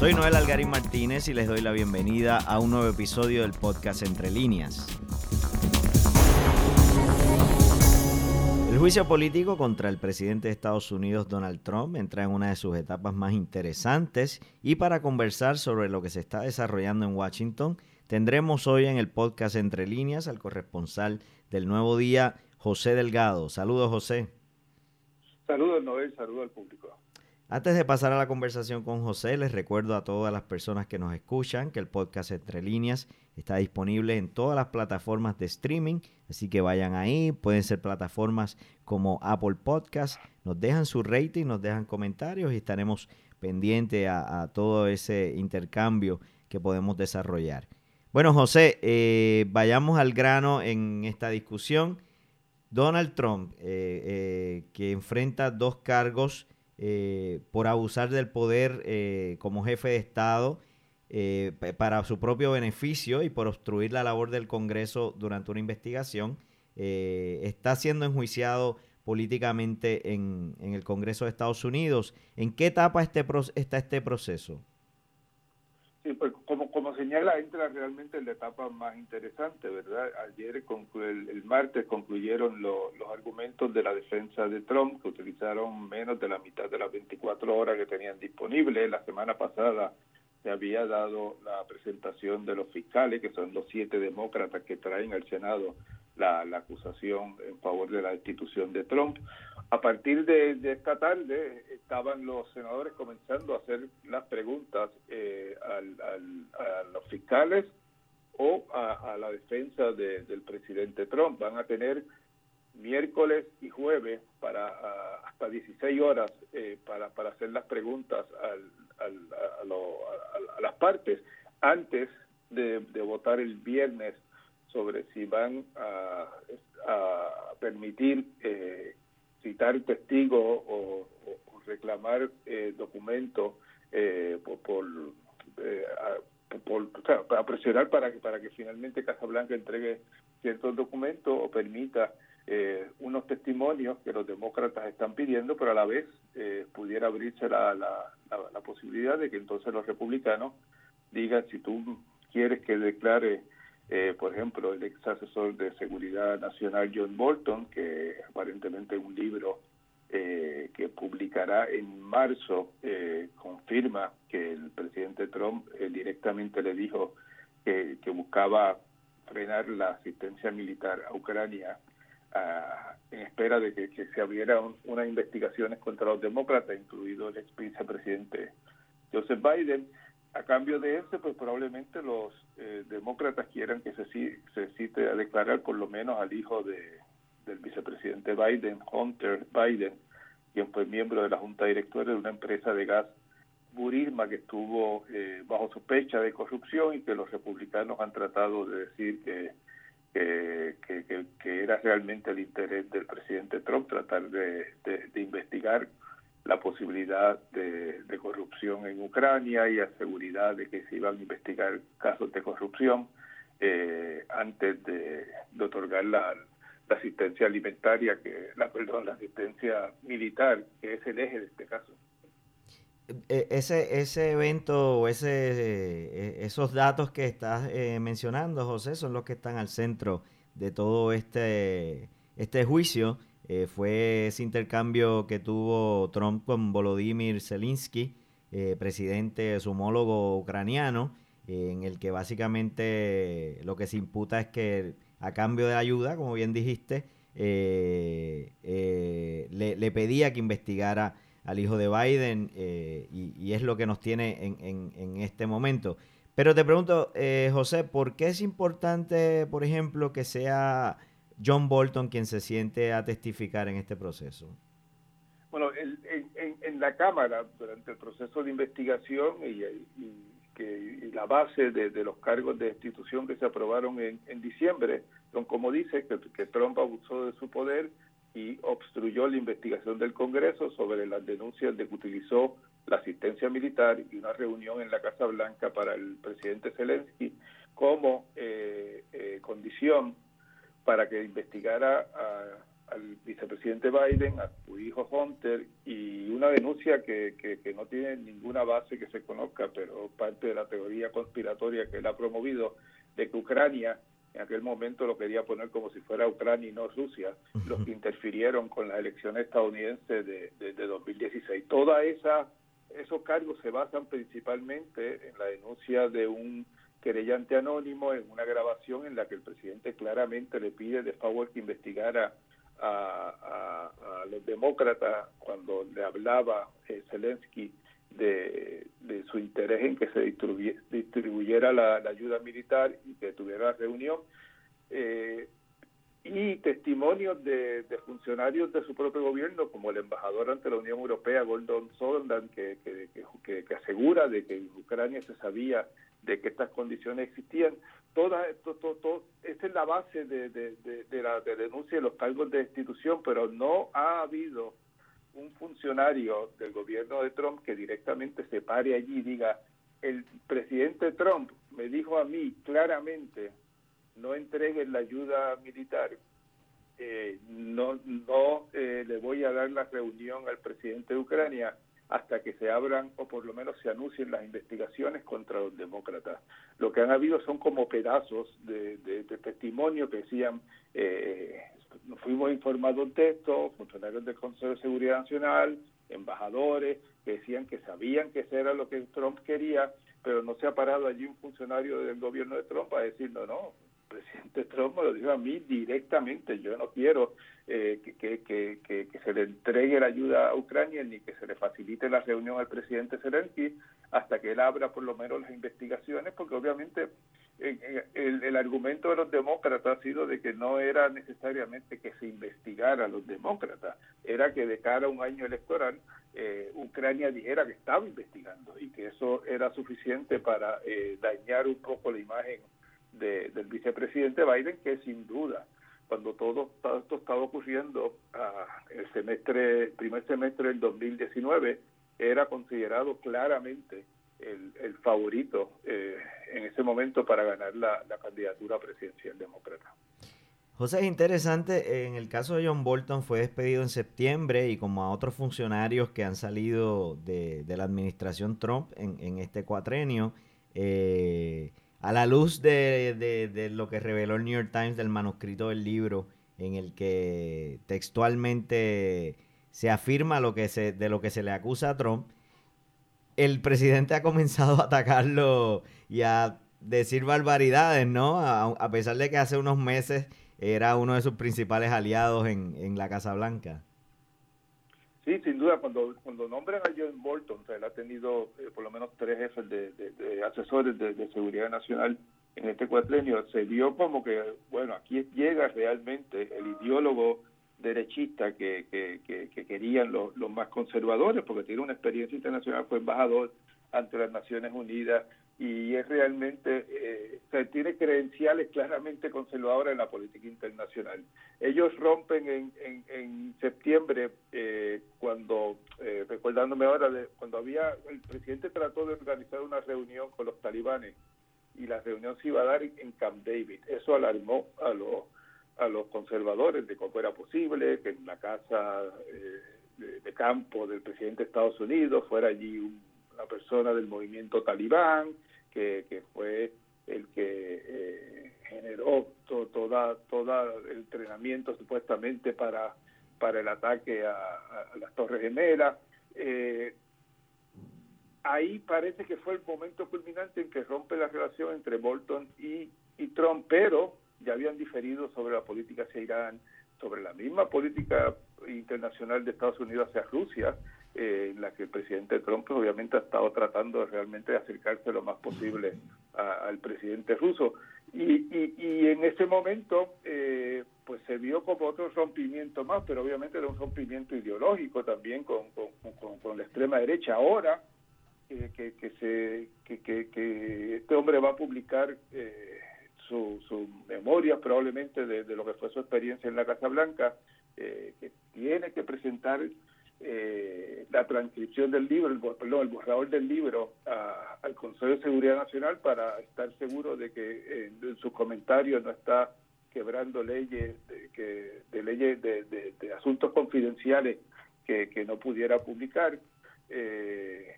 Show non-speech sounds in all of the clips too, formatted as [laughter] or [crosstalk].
Soy Noel Algarín Martínez y les doy la bienvenida a un nuevo episodio del podcast Entre Líneas. El juicio político contra el presidente de Estados Unidos, Donald Trump, entra en una de sus etapas más interesantes y para conversar sobre lo que se está desarrollando en Washington, tendremos hoy en el podcast Entre Líneas al corresponsal del Nuevo Día, José Delgado. Saludos, José. Saludos, Noel, saludos al público. Antes de pasar a la conversación con José, les recuerdo a todas las personas que nos escuchan que el podcast Entre Líneas está disponible en todas las plataformas de streaming, así que vayan ahí, pueden ser plataformas como Apple Podcast, nos dejan su rating, nos dejan comentarios y estaremos pendientes a, todo ese intercambio que podemos desarrollar. Bueno, José, eh, vayamos al grano en esta discusión. Donald Trump, eh, eh, que enfrenta dos cargos eh, por abusar del poder eh, como jefe de Estado eh, para su propio beneficio y por obstruir la labor del Congreso durante una investigación, está siendo enjuiciado políticamente en, el Congreso de Estados Unidos. ¿En qué etapa este está este proceso? Sí, pues señala, entra realmente en la etapa más interesante, ¿verdad? Ayer, el, el martes, concluyeron los argumentos de la defensa de Trump, que utilizaron menos de la mitad de las 24 horas que tenían disponibles. La semana pasada se había dado la presentación de los fiscales, que son los siete demócratas que traen al Senado la, la acusación en favor de la institución de Trump. A partir de, esta tarde estaban los senadores comenzando a hacer las preguntas eh, a los fiscales o a, la defensa del presidente Trump. Van a tener miércoles y jueves para hasta 16 horas eh, para, para hacer las preguntas a, las partes antes de, votar el viernes sobre si van a, permitir eh, citar testigos o, reclamar eh, documentos eh, por, por, eh, para presionar para que para que finalmente Casablanca entregue ciertos documentos o permita eh, unos testimonios que los demócratas están pidiendo, pero a la vez pudiera abrirse la, la, la, posibilidad de que entonces los republicanos digan si tú quieres que declare eh, por ejemplo, el ex asesor de seguridad nacional John Bolton, que aparentemente un libro eh, que publicará en marzo eh, confirma que el presidente Trump directamente le dijo que, buscaba frenar la asistencia militar a Ucrania ah, en espera de que, se abrieran unas investigaciones contra los demócratas, incluido el ex vicepresidente Joseph Biden a cambio de eso, pues probablemente los eh, demócratas quieran que se, se cite a declarar por lo menos al hijo de, del vicepresidente Biden, Hunter Biden, quien fue miembro de la junta directora de una empresa de gas Burisma que estuvo eh, bajo sospecha de corrupción y que los republicanos han tratado de decir que, que, que, era realmente el interés del presidente Trump tratar de, de investigar la posibilidad de, corrupción en Ucrania y la seguridad de que se iban a investigar casos de corrupción eh, antes de, otorgar la, asistencia alimentaria, que la perdón, la asistencia militar, que es el eje de este caso. E, ese, ese evento ese, e, esos datos que estás eh, mencionando, José, son los que están al centro de todo este, este juicio eh, fue ese intercambio que tuvo Trump con Volodymyr Zelensky, eh, presidente, su homólogo ucraniano, eh, en el que básicamente lo que se imputa es que a cambio de ayuda, como bien dijiste, le, pedía que investigara al hijo de Biden y, es lo que nos tiene en, en este momento. Pero te pregunto, José, ¿por qué es importante, por ejemplo, que sea John Bolton quien se siente a testificar en este proceso? Bueno, en, la Cámara, durante el proceso de investigación y, que, la base de, los cargos de destitución que se aprobaron en, diciembre, son como dice que, que Trump abusó de su poder y obstruyó la investigación del Congreso sobre las denuncias de que utilizó la asistencia militar y una reunión en la Casa Blanca para el presidente Zelensky como eh, eh, condición para que investigara a, al vicepresidente Biden, a su hijo Hunter, y una denuncia que, que, no tiene ninguna base que se conozca, pero parte de la teoría conspiratoria que él ha promovido, de que Ucrania en aquel momento lo quería poner como si fuera Ucrania y no Rusia, los que interfirieron con las elecciones estadounidenses de, de, de 2016. Toda esa esos cargos se basan principalmente en la denuncia de un querellante anónimo en una grabación en la que el presidente claramente le pide de favor que investigara a, los demócratas cuando le hablaba eh, Zelensky de, su interés en que se distribuyera la, ayuda militar y que tuviera reunión. Eh, y testimonios de, funcionarios de su propio gobierno, como el embajador ante la Unión Europea, Gordon Sondland, que, que, que, asegura de que en Ucrania se sabía de que estas condiciones existían. Toda, esto todo, esta es la base de, de, la denuncia de los cargos de destitución, pero no ha habido un funcionario del gobierno de Trump que directamente se pare allí y diga, el presidente Trump me dijo a mí claramente no entreguen la ayuda militar, eh, no, no eh, le voy a dar la reunión al presidente de Ucrania hasta que se abran o por lo menos se anuncien las investigaciones contra los demócratas. Lo que han habido son como pedazos de, de, testimonio que decían, eh, fuimos informados de esto, funcionarios del Consejo de Seguridad Nacional, embajadores, que decían que sabían que eso era lo que Trump quería, pero no se ha parado allí un funcionario del gobierno de Trump a decir, no, no, presidente Trump me lo dijo a mí directamente, yo no quiero eh, que, se le entregue la ayuda a Ucrania ni que se le facilite la reunión al presidente Zelensky hasta que él abra por lo menos las investigaciones, porque obviamente eh, eh, el, el, argumento de los demócratas ha sido de que no era necesariamente que se investigara a los demócratas, era que de cara a un año electoral Ucrania dijera que estaba investigando y que eso era suficiente para dañar un poco la imagen del vicepresidente Biden, que sin duda, cuando todo, esto estaba ocurriendo, ah, el semestre, primer semestre del 2019, era considerado claramente el, el favorito eh, en ese momento para ganar la, candidatura presidencial demócrata. José, es interesante, en el caso de John Bolton fue despedido en septiembre y como a otros funcionarios que han salido de, de la administración Trump en, en este cuatrenio, eh, a la luz de, lo que reveló el New York Times del manuscrito del libro, en el que textualmente se afirma lo que se, de lo que se le acusa a Trump, el presidente ha comenzado a atacarlo y a decir barbaridades, ¿no? A, pesar de que hace unos meses era uno de sus principales aliados en, en la Casa Blanca. Sí, sin duda, cuando, cuando nombran a John Bolton, o sea, él ha tenido eh, por lo menos tres jefes de, asesores de, seguridad nacional en este cuatrenio, se vio como que, bueno, aquí llega realmente el ideólogo derechista que, que, que, querían los, los más conservadores, porque tiene una experiencia internacional, fue embajador ante las Naciones Unidas, y es realmente, eh, tiene credenciales claramente conservadoras en la política internacional. Ellos rompen en, en, en septiembre, eh, cuando, eh, recordándome ahora, de, cuando había, el presidente trató de organizar una reunión con los talibanes y la reunión se iba a dar en Camp David. Eso alarmó a los, a los conservadores de cómo era posible que en la casa de, de, campo del presidente de Estados Unidos fuera allí una persona del movimiento talibán que, que fue el que eh, generó todo, toda, todo el entrenamiento supuestamente para, para el ataque a, las Torres Gemelas. Eh, ahí parece que fue el momento culminante en que rompe la relación entre Bolton y, y Trump, pero ya habían diferido sobre la política hacia Irán, sobre la misma política internacional de Estados Unidos hacia Rusia, eh, en la que el presidente Trump pues, obviamente ha estado tratando realmente de acercarse lo más posible al presidente ruso. Y, y, en ese momento eh, pues se vio como otro rompimiento más, pero obviamente era un rompimiento ideológico también con, con, la extrema derecha. Ahora que, que, se, que, que, este hombre va a publicar eh, su, su memoria probablemente de, de, lo que fue su experiencia en la Casa Blanca, que tiene que presentar eh, la transcripción del libro, el, perdón, el borrador del libro al Consejo de Seguridad Nacional para estar seguro de que en sus comentarios no está quebrando leyes de, que, de leyes de, asuntos confidenciales que, no pudiera publicar. Eh,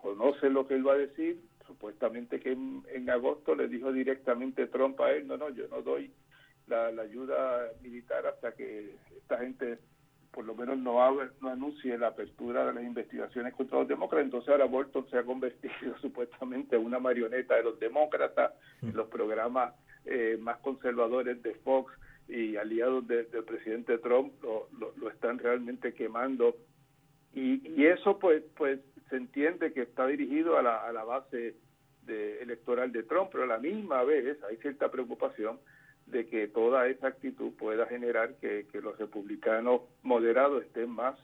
conoce lo que él va a decir, supuestamente que en, agosto le dijo directamente Trump a él, no, no, yo no doy la, ayuda militar hasta que esta gente por lo menos no, no anuncie la apertura de las investigaciones contra los demócratas. Entonces ahora Bolton se ha convertido [laughs] supuestamente en una marioneta de los demócratas, en los programas eh, más conservadores de Fox y aliados del presidente Trump lo, lo, están realmente quemando. Y, y eso pues, pues se entiende que está dirigido a la, a la base de, electoral de Trump, pero a la misma vez hay cierta preocupación de que toda esa actitud pueda generar que, los republicanos moderados estén más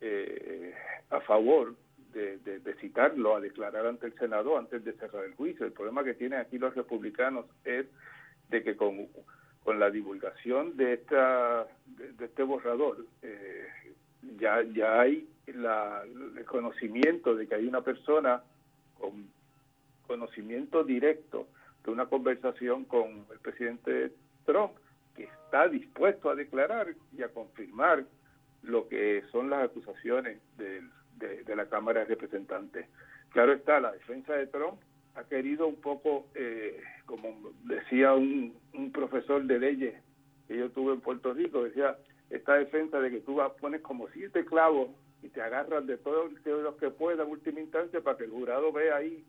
eh, a favor de, citarlo a declarar ante el Senado antes de cerrar el juicio. El problema que tienen aquí los republicanos es de que con, con la divulgación de esta de, este borrador eh, ya ya hay la, el conocimiento de que hay una persona con conocimiento directo de una conversación con el presidente Trump que está dispuesto a declarar y a confirmar lo que son las acusaciones de, la Cámara de Representantes. Claro está, la defensa de Trump ha querido un poco, eh, como decía un, profesor de leyes que yo tuve en Puerto Rico, decía, esta defensa de que tú pones como siete clavos y te agarras de todos los que pueda en última instancia para que el jurado vea ahí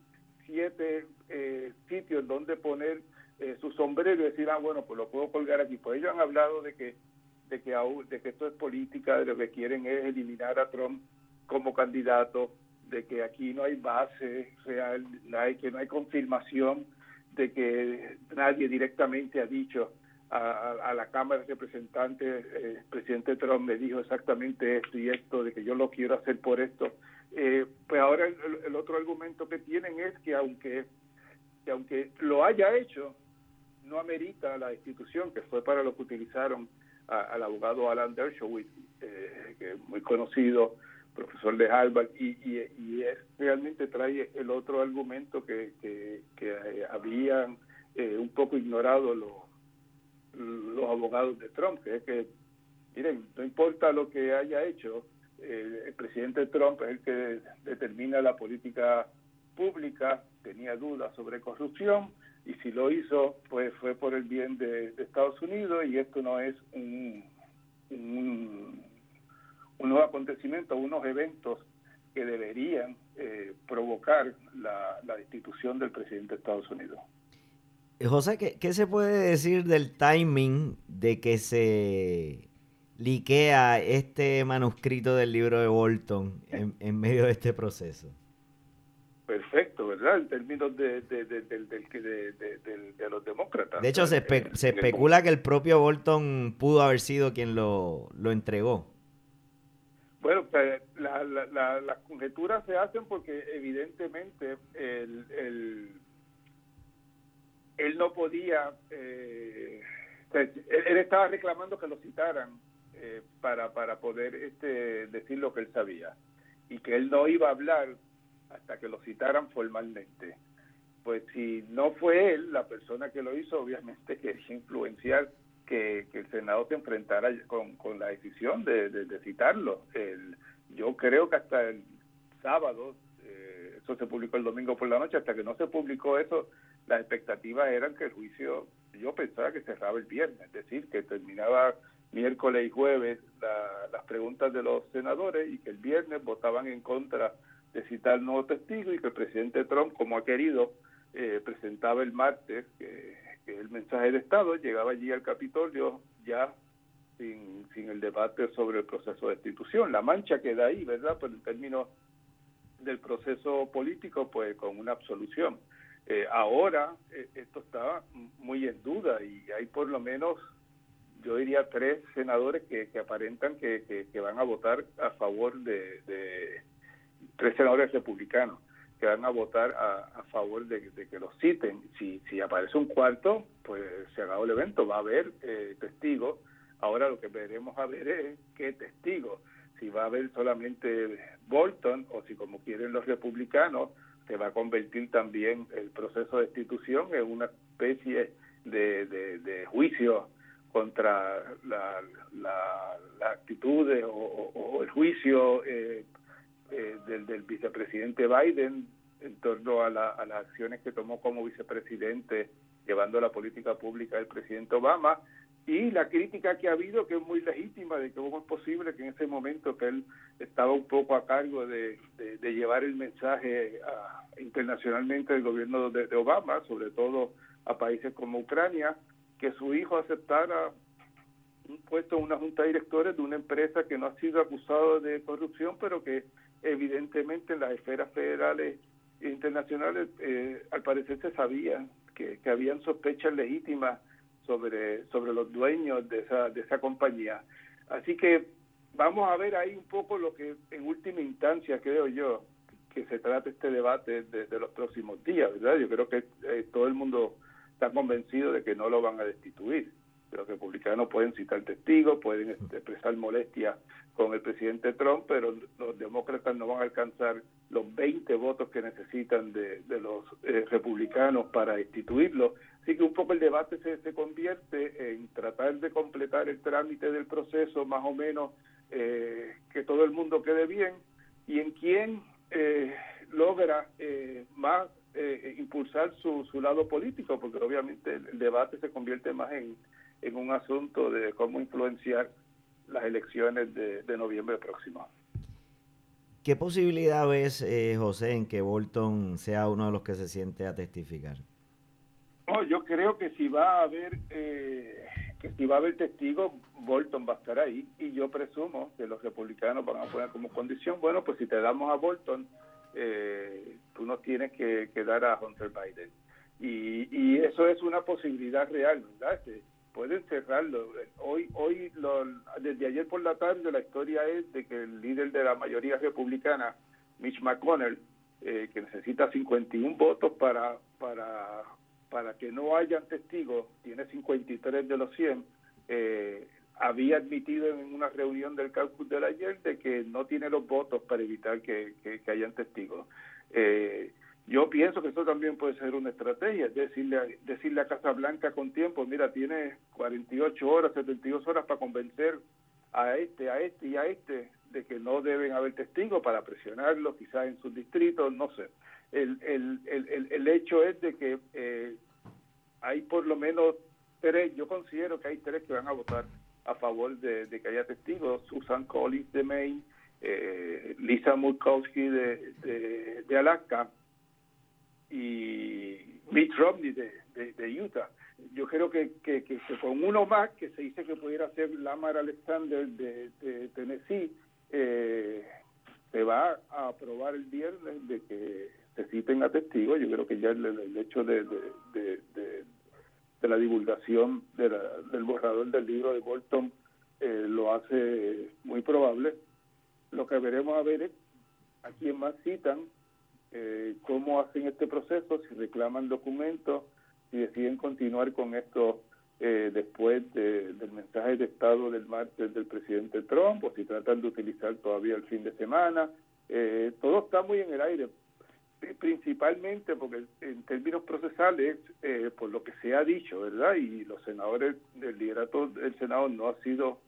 siete eh, sitios donde poner eh, su sombrero y decir, ah, bueno, pues lo puedo colgar aquí. Pues ellos han hablado de que de que, de que esto es política, de lo que quieren es eliminar a Trump como candidato, de que aquí no hay base real, que no hay confirmación de que nadie directamente ha dicho a, la Cámara de Representantes, el eh, presidente Trump me dijo exactamente esto y esto, de que yo lo quiero hacer por esto. Eh, pues ahora el, otro argumento que tienen es que aunque, que aunque lo haya hecho, no amerita la institución, que fue para lo que utilizaron al abogado Alan Dershowitz, eh, que es muy conocido, profesor de Harvard, y, y, es, realmente trae el otro argumento que, que, habían un poco ignorado los los abogados de Trump, que es que, miren, no importa lo que haya hecho, el presidente Trump es el que determina la política pública, tenía dudas sobre corrupción y si lo hizo, pues fue por el bien de, Estados Unidos y esto no es un, un, nuevo acontecimiento, unos eventos que deberían eh, provocar la, la destitución del presidente de Estados Unidos. José, ¿qué, se puede decir del timing de que se liquea este manuscrito del libro de Bolton en, medio de este proceso? Perfecto, ¿verdad? En términos de, los demócratas. De hecho, se, especula que el propio Bolton pudo haber sido quien lo, entregó. Bueno, pues, las conjeturas se hacen porque evidentemente el él no podía, eh, él, estaba reclamando que lo citaran eh, para, para poder este, decir lo que él sabía y que él no iba a hablar hasta que lo citaran formalmente. Pues si no fue él la persona que lo hizo, obviamente quería influenciar que, que el Senado se enfrentara con, con la decisión de, de, citarlo. El, yo creo que hasta el sábado, eh, eso se publicó el domingo por la noche, hasta que no se publicó eso, las expectativas eran que el juicio, yo pensaba que cerraba el viernes, es decir, que terminaba miércoles y jueves las preguntas de los senadores y que el viernes votaban en contra de citar nuevos testigos y que el presidente Trump, como ha querido, eh, presentaba el martes que, el mensaje de Estado llegaba allí al Capitolio ya sin, sin el debate sobre el proceso de destitución. La mancha queda ahí, ¿verdad? Pero en términos del proceso político, pues con una absolución. Eh, ahora eh, esto está muy en duda y hay por lo menos, yo diría, tres senadores que, aparentan que, van a votar a favor de, tres senadores republicanos que van a votar a, favor de, que los citen. Si, si aparece un cuarto, pues se ha dado el evento, va a haber eh, testigos. Ahora lo que veremos a ver es qué testigos, si va a haber solamente Bolton o si como quieren los republicanos se va a convertir también el proceso de destitución en una especie de, de, juicio contra las la, actitudes o, el juicio eh, eh, del, vicepresidente Biden en torno a, a las acciones que tomó como vicepresidente llevando la política pública del presidente Obama y la crítica que ha habido, que es muy legítima, de cómo es posible que en ese momento que él estaba un poco a cargo de, de, llevar el mensaje internacionalmente del gobierno de, Obama, sobre todo a países como Ucrania, que su hijo aceptara un puesto en una junta de directores de una empresa que no ha sido acusado de corrupción, pero que evidentemente en las esferas federales e internacionales eh, al parecer se sabía que, que habían sospechas legítimas sobre, sobre los dueños de esa, de esa compañía. Así que vamos a ver ahí un poco lo que en última instancia creo yo que se trata este debate de, los próximos días, ¿verdad? Yo creo que eh, todo el mundo está convencido de que no lo van a destituir. Los republicanos pueden citar testigos, pueden este, expresar molestia con el presidente Trump, pero los demócratas no van a alcanzar los 20 votos que necesitan de, los eh, republicanos para destituirlo. Así que un poco el debate se, se convierte en tratar de completar el trámite del proceso, más o menos eh, que todo el mundo quede bien, y en quién eh, logra eh, más impulsar su, su lado político, porque obviamente el, debate se convierte más en, en un asunto de cómo influenciar las elecciones de, de noviembre próximo. ¿Qué posibilidad ves, José, en que Bolton sea uno de los que se siente a testificar? No, yo creo que si va a haber eh, que si va a haber testigos, Bolton va a estar ahí y yo presumo que los republicanos van a poner como condición, bueno, pues si te damos a Bolton, eh, tú nos tienes que, dar a Hunter Biden. Y, y eso es una posibilidad real, ¿verdad? Este, pueden cerrarlo. Hoy, hoy desde ayer por la tarde la historia es de que el líder de la mayoría republicana, Mitch McConnell, eh, que necesita 51 votos para, para para que no hayan testigos, tiene 53 de los 100, eh, había admitido en una reunión del cálculo del ayer de que no tiene los votos para evitar que, hayan testigos. Eh, yo pienso que eso también puede ser una estrategia, decirle a, decirle a Casa Blanca con tiempo, mira, tiene 48 horas, 72 horas para convencer a este, a este y a este de que no deben haber testigos para presionarlo, quizás en sus distritos, no sé. El, el, el, el hecho es de que eh, hay por lo menos tres, yo considero que hay tres que van a votar a favor de, que haya testigos, Susan Collins de Maine, eh, Lisa Murkowski de, de, Alaska y Mitt Romney de, de, Utah. Yo creo que, que, que, con uno más, que se dice que pudiera ser Lamar Alexander de, Tennessee, eh, se va a aprobar el viernes de que se citen a testigos. Yo creo que ya el, hecho de, de, de, la divulgación del borrador del libro de Bolton eh, lo hace muy probable. Lo que veremos a ver es a quién más citan, eh, cómo hacen este proceso, si reclaman documentos, si deciden continuar con esto eh, después del mensaje de Estado del martes del presidente Trump, o si tratan de utilizar todavía el fin de semana. todo está muy en el aire, principalmente porque en términos procesales, eh, por lo que se ha dicho, ¿verdad? Y los senadores del liderato del Senado no ha sido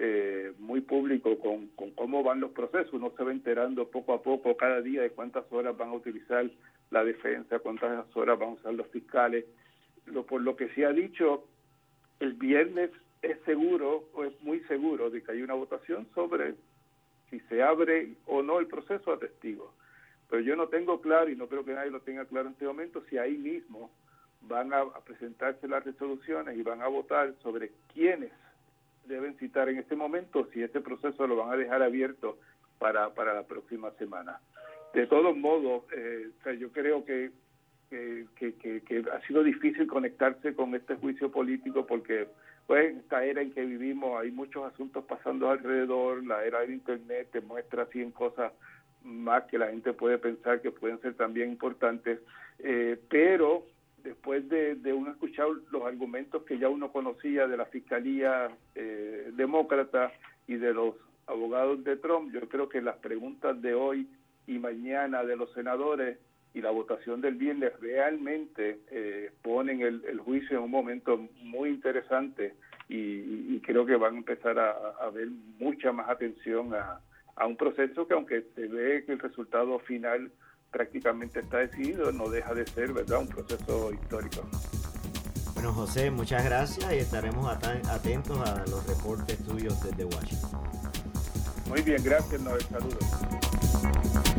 eh, muy público con, con cómo van los procesos. Uno se va enterando poco a poco, cada día, de cuántas horas van a utilizar la defensa, cuántas horas van a usar los fiscales. Lo, por lo que se ha dicho, el viernes es seguro o es muy seguro de que hay una votación sobre si se abre o no el proceso a testigos pero yo no tengo claro, y no creo que nadie lo tenga claro en este momento, si ahí mismo van a, presentarse las resoluciones y van a votar sobre quiénes deben citar en este momento, si este proceso lo van a dejar abierto para, para la próxima semana. De todos modos, eh, yo creo que, que, que, ha sido difícil conectarse con este juicio político porque pues, en esta era en que vivimos hay muchos asuntos pasando alrededor, la era del Internet te muestra 100 cosas más que la gente puede pensar que pueden ser también importantes, eh, pero después de, de, uno escuchar los argumentos que ya uno conocía de la Fiscalía eh, Demócrata y de los abogados de Trump, yo creo que las preguntas de hoy y mañana de los senadores y la votación del viernes realmente eh, ponen el, el, juicio en un momento muy interesante y, creo que van a empezar a, a ver mucha más atención a, a un proceso que aunque se ve que el resultado final prácticamente está decidido, no deja de ser, ¿verdad?, un proceso histórico. Bueno, José, muchas gracias y estaremos atentos a los reportes tuyos desde Washington. Muy bien, gracias, Noel, saludos.